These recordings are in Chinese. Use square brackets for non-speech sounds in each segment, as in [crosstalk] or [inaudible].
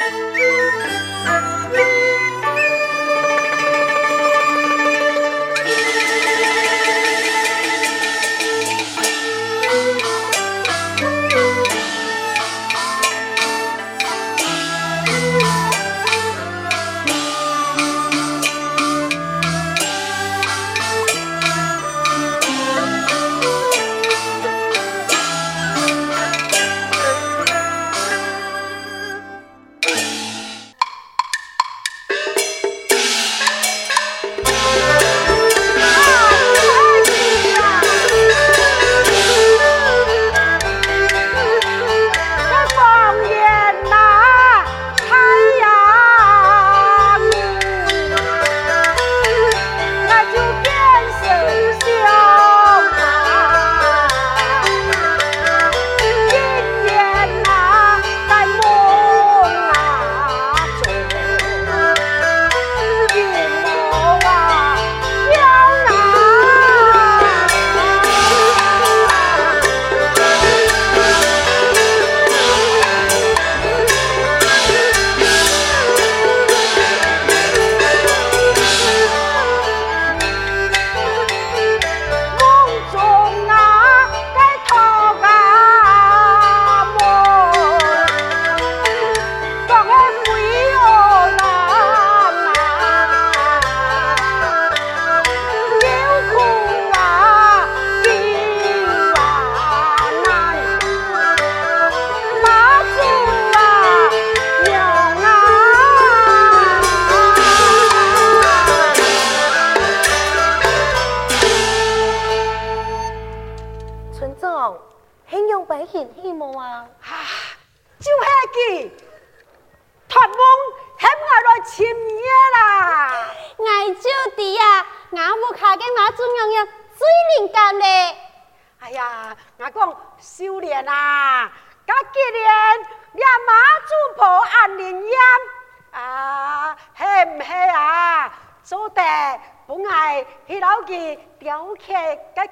Música [laughs]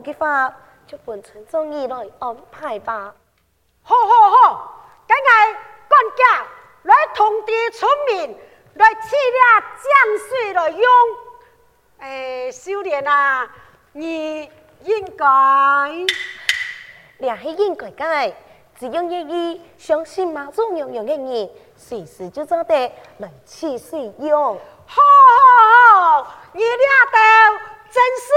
的话就本村中意来安排吧。好好好，今日管家来通知村民来取了江水来用。诶，秀莲啊，你应该，俩是应该该，只要愿意相信妈祖娘娘的人，随时就做得来取水用。好好好，你俩都。真是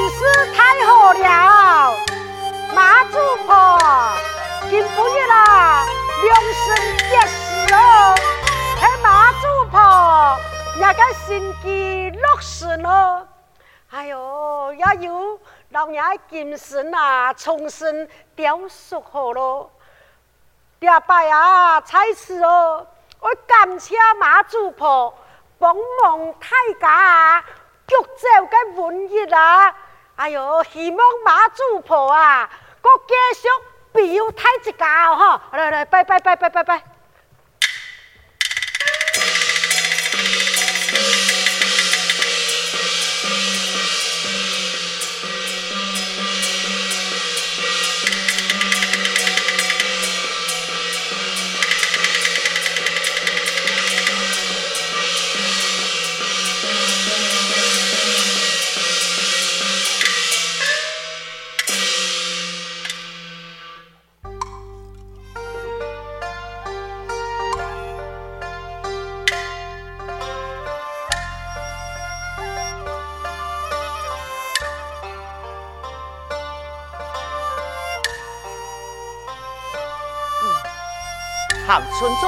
真是太好了，马祖婆，今不日啦，良辰吉时哦，嘿马祖婆，也该心机落实咯。哎呦，也有老娘的精神啊，重新雕塑好了。第二摆啊，才是哦，我感谢马祖婆帮忙太假、啊。剧照跟文艺啦、啊。哎呦，希望马祖婆啊，国继续表态一家哦，来来，拜拜拜拜拜拜。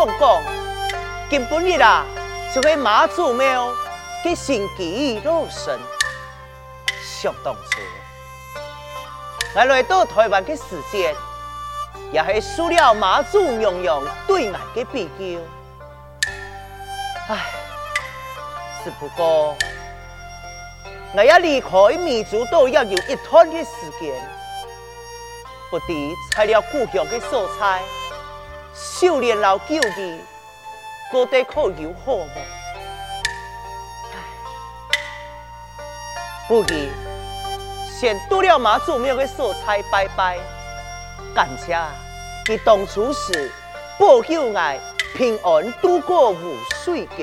讲讲，今本日啊，就喺妈祖庙嘅新基落成。想当初，我来到台湾嘅时间，也是输了妈祖娘娘对我的比较。唉，只不过我要离开民族都要有一段的时间，不敌材料故乡的素材。修炼老九的，过得可有好么？不如先到了妈祖庙的素菜拜拜，感谢他当初时保佑我平安度过无水桥。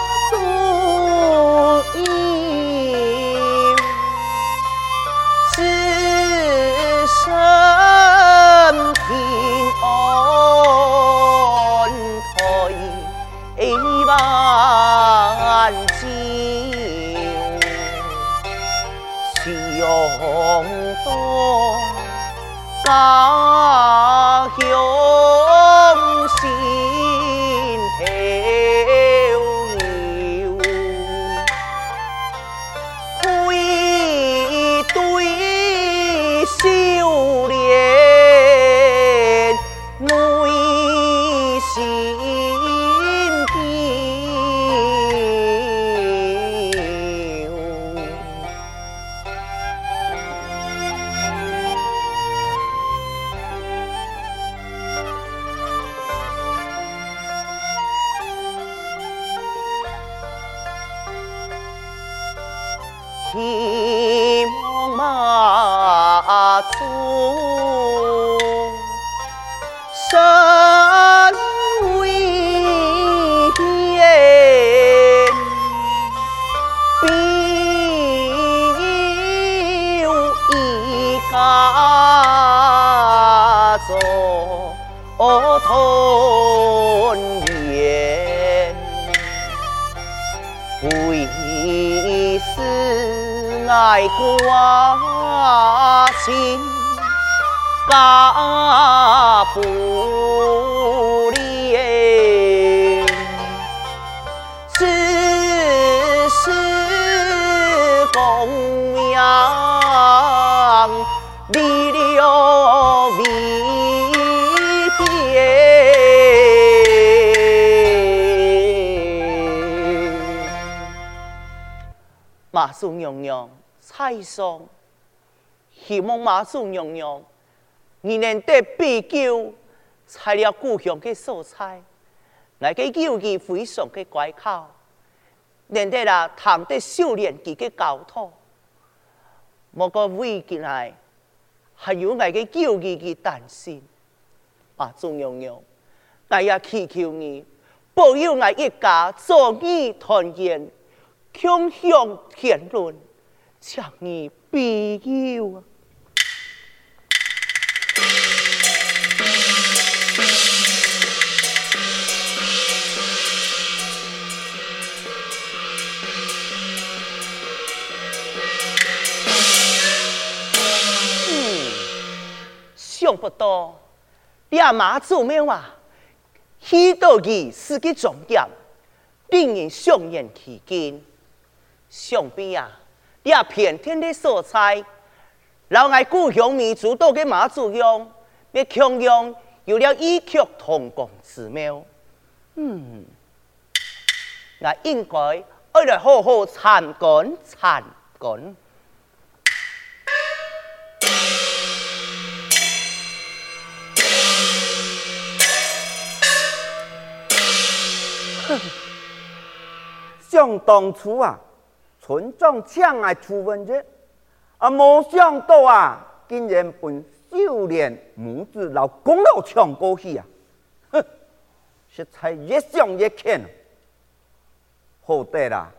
家爱挂心，家不离，世世供养，离了离别，妈祖娘娘。菜上，希望妈祖娘娘，你能得比较材料故乡的素菜，来个友谊非常的乖巧，连得啦，谈得修炼自己高土，莫个为进来，还有爱个救义嘅担心。马祖娘娘，我也祈求你保佑我一家壮义团圆，共享天伦，请你庇佑啊！嗯想不到，你阿妈祖庙啊，许多仪式的重点，令人想念其境。想必啊，你阿偏天的色彩，老爱故乡民族多给妈祖样，要强样有了异曲同工之妙。嗯，那应该爱来好好参观参观。哼想当初啊，村长请来出问者，啊，没想到啊，竟然本秀莲母子老公老抢过去啊！哼，实在越想越气。好对啦，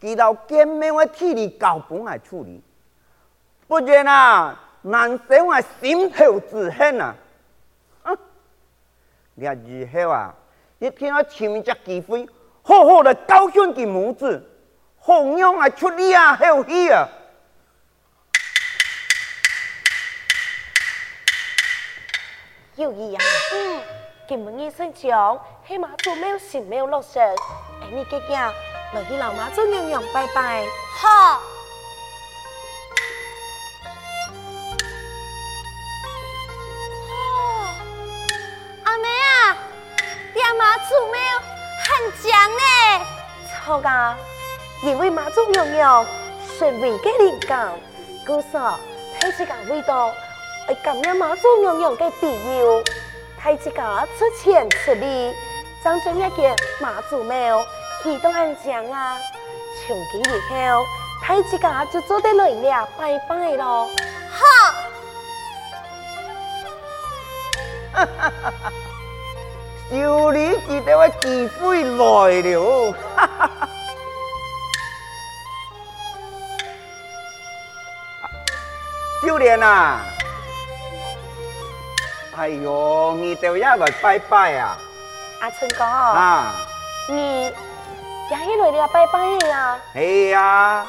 遇到见面的体力高本来处理，不然啊，难受我心头之恨啊！哼，你看以后啊。一天要寻一机会，好好的教训佢母子，弘扬啊出力啊，好戏啊！有意啊，嗯，今日医生讲，黑马祖庙神庙落成，哎，你姐姐来去老妈做娘娘拜拜。好。祖庙很强呢，错噶，因为妈祖娘娘是为个灵感，故说太子家味道，会感染妈祖娘娘的庇佑，太子家出钱出力，将这一件妈祖庙移到安江啊，从今以后，太子家就做得来了，拜拜咯。好。哈哈哈哈。有你记得我机会来了，哈 [laughs] 哈哈！秀莲啊，哎呦，你都要来拜拜啊！阿春哥啊，你也去来了拜拜呀？哎呀，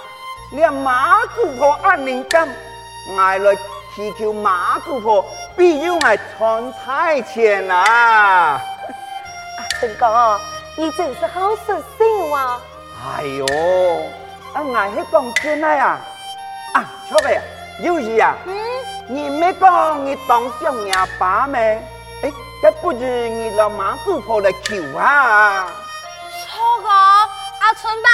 连妈祖婆安宁感，我来祈求马祖婆庇佑我穿太前啊！[laughs] 春哥，你真是好识性哇！哎呦，啊，我是讲真的呀！啊，错呗，有事啊？嗯，你没讲你当上阿爸咩？哎，这不是你老妈祖婆来求啊！错个，阿春吧，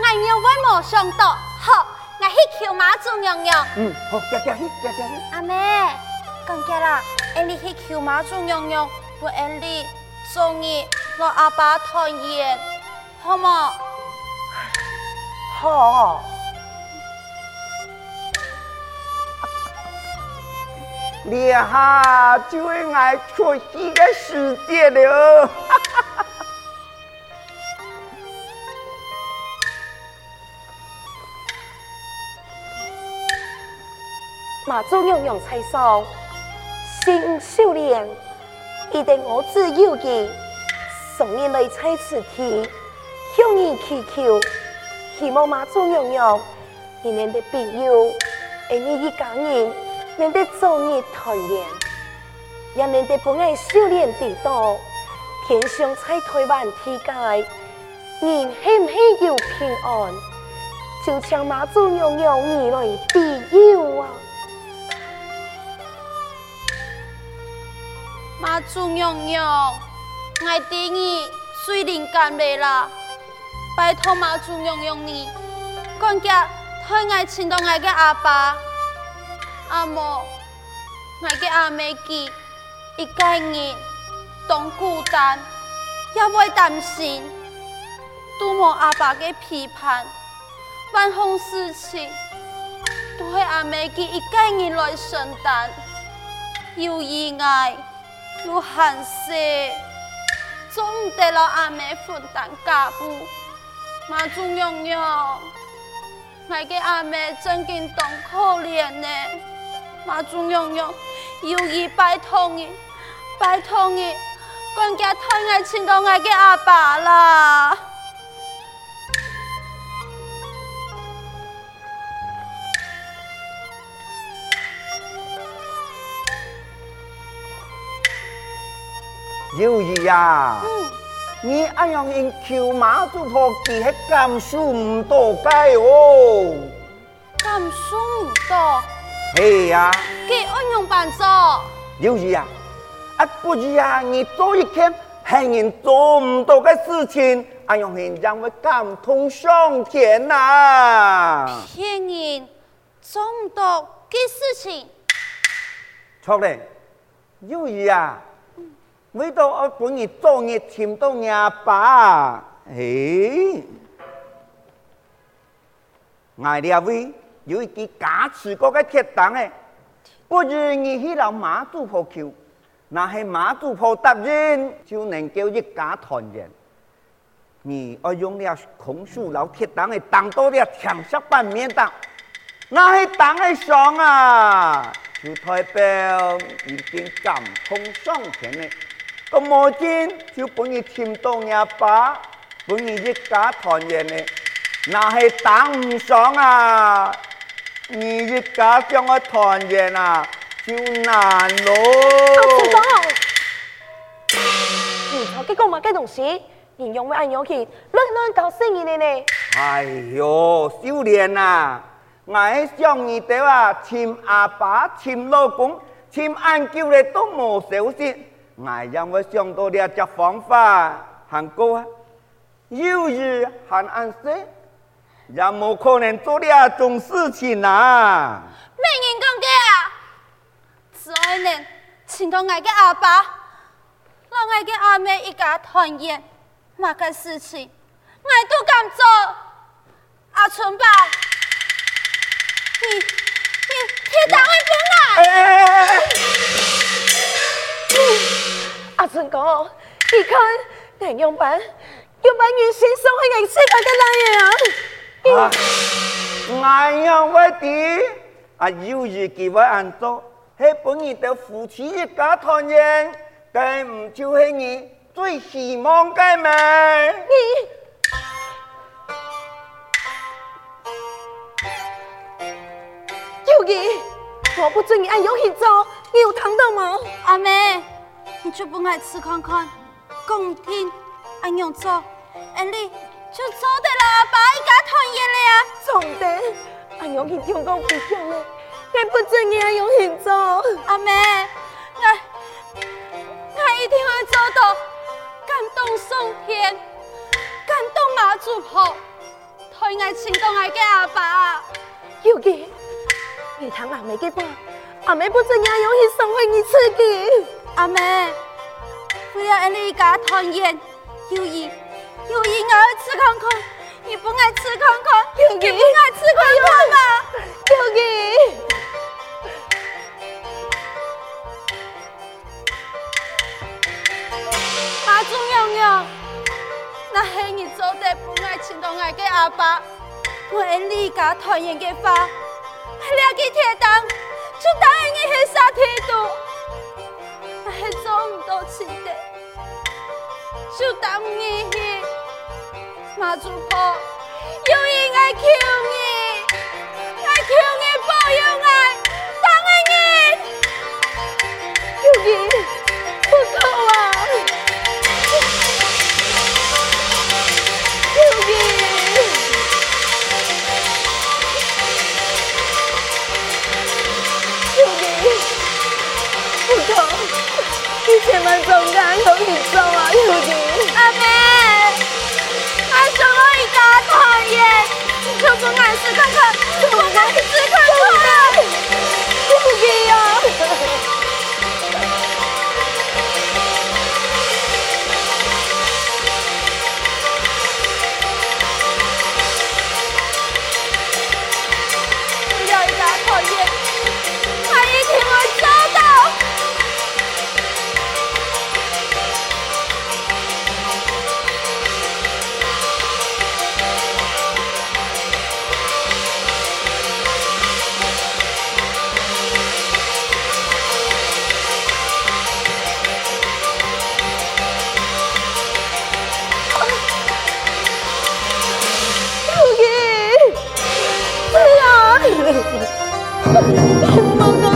我有为没想到，好，我去求妈祖娘娘。嗯，好，加加去，加加去。阿妹，讲假啦，俺你去求妈祖娘娘，不俺你。终于和阿爸团圆，好吗？好。你哈就会爱出戏的世界了。[laughs] 妈祖娘娘在上，新秀莲。一定我自有的，送你来猜词题，向你祈求，希望妈祖娘娘，你们的庇佑，而你一家人能得早日团圆，也能得不爱修炼地道，天上在台湾地界，人喜唔喜有平安，就请妈祖娘娘你来庇佑啊！妈祖娘娘，我对你最灵感的啦，拜托妈祖娘娘你，赶紧替我请到我嘅阿爸、阿母、我嘅阿妹记，一家人当孤单，也会担心，拄无阿爸嘅批判，万项事情都系阿妹佢一家人来承担，又意外，有憾事，总唔得了阿妹分担家务，妈祖娘娘，我嘅阿妹真经当可怜呢，妈祖娘娘，有意拜托你，拜托你，管家太爱亲到我嘅阿爸啦。幼儿啊，你安样因求妈祖婆，其实感受唔到解哦。感受唔到？系呀。佢安样办做？幼儿啊，啊不如啊，你做一件系人做唔到嘅事情，安样人让我感动上天呐、啊？骗人做唔到嘅事情？错嘞，幼儿啊。为到我本日做日签到阿爸，诶，我两位有一支假持过嘅铁档诶，不如你去老马祖婆求，那系马祖婆答应就能够一家团圆。你我用了空树老铁档诶，当到了长沙板面档，那系档诶上啊，就代表已经感通上天嘞。个魔镜就本你签到阿爸，本你一家团圆呢，那系当唔上啊！你一家将我团圆啊，就难咯。阿春哥，你头几个嘛嘅东西，你用咩样去乱乱搞生意呢？哎呦，秀莲啊，我想你哋啊，签阿爸、签老公、签安舅咧都冇小事。我让我想到了这方法，很高啊，有日很安生，也无可能做了种事情啊。咩人讲嘅啊？再能请到我嘅阿爸，让我嘅阿妹一家团圆，那个事情我都敢做。阿春吧，你你铁档会不来？哎哎哎阿春哥，你看，梁永班，永班原先送去银世界嘅男人啊！我要我的，啊，有日叫我按做，系本日的夫妻一家团圆，该唔就是你最希望嘅咩？你，我不准你按游戏做，你有听到吗？阿妹。你就不爱吃看看，讲听，安样做，安利就做得了阿爸一家团圆了呀。做得，阿娘去中国不讲嘞，你不准你安样去做。阿妹，我我一定会做到感动上天，感动妈祖婆，太爱亲动爱给阿爸。有嘅，你听阿妹嘅话，阿妹不准你安样去送回你自己。阿妹，为了你家团圆，有意吃看看，你不爱吃看看，你不爱吃看看吗？有意，妈祖娘娘，那黑你做得不爱亲到爱的阿爸，我爱你家团圆的话，两个铁档就答应你去杀铁度。还做唔到亲的，就当你去妈祖婆，有意爱求你，爱求你保佑爱，当爱你，有意不够啊，有意，有意不够。你千万总敢有你走你就总敢试看看，总敢试看看，我们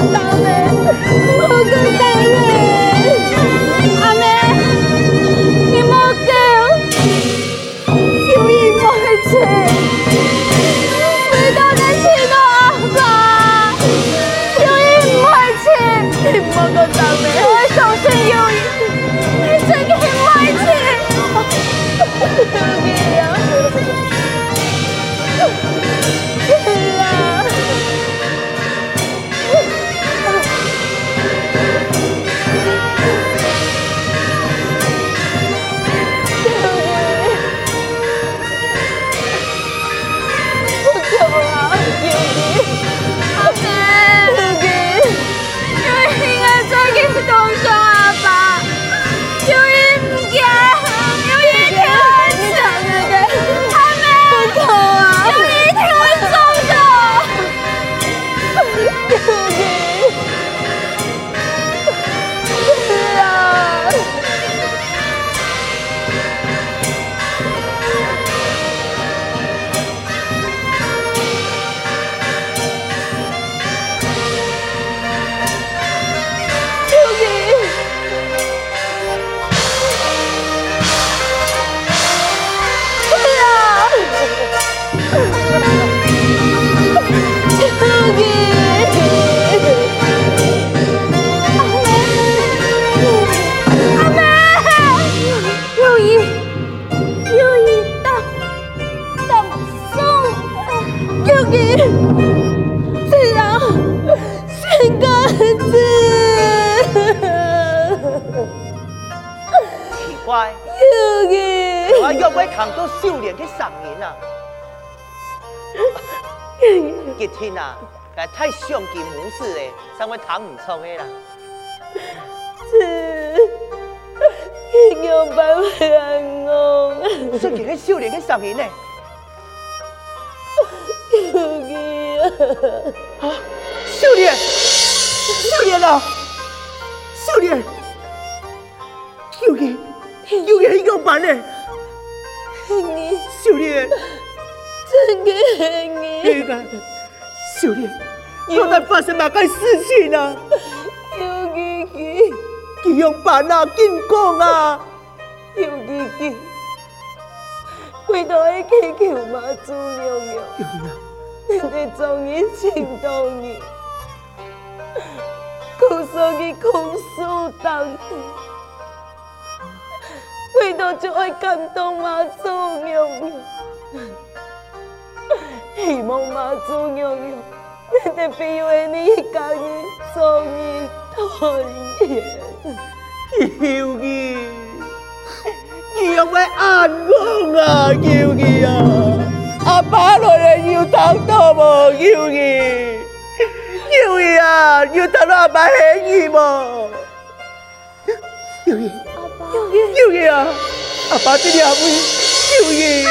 太上进无事嘞，才会谈唔错的啦。是，英雄不会安乐。说起个少年个声音呢？有你啊！啊，少年，少年啊，少年，有你，有你英雄版呢？你，少年，真嘅你。那个，少年。又在发生哪个事情啊？有吉吉，吉永办啊，紧讲啊！有吉吉，回头去祈求妈祖娘娘，你哋终于请到你，告诉你控诉当地，回头就会感动妈祖娘娘，希望妈祖娘娘。你哋必为你一家人终于团圆，求你，你有咩安慰啊？求你啊！阿爸来了又疼到无？求你，求你啊！又疼到阿爸很意无？求你，求你啊！阿爸这里阿妹，求你，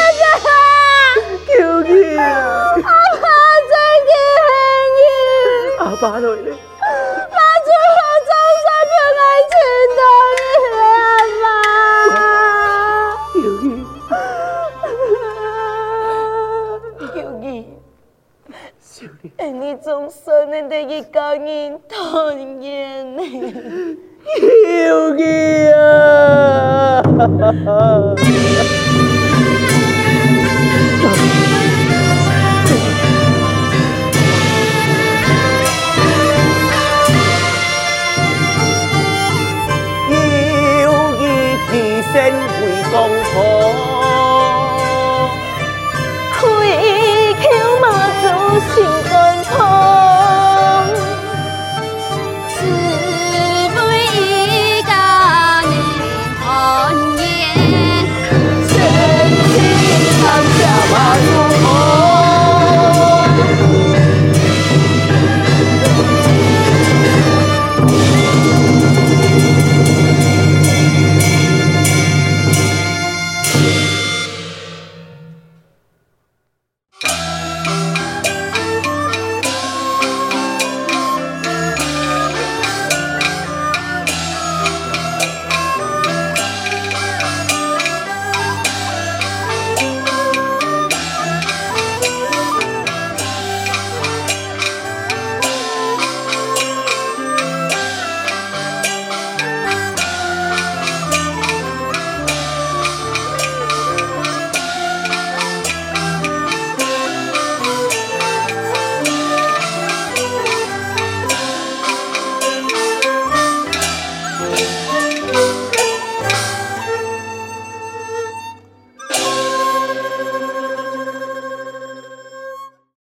求你啊！阿爸来了，妈祖我终身不爱见到你，阿妈。有你，有你，少年，你终身能得一个人团圆呢？有你啊！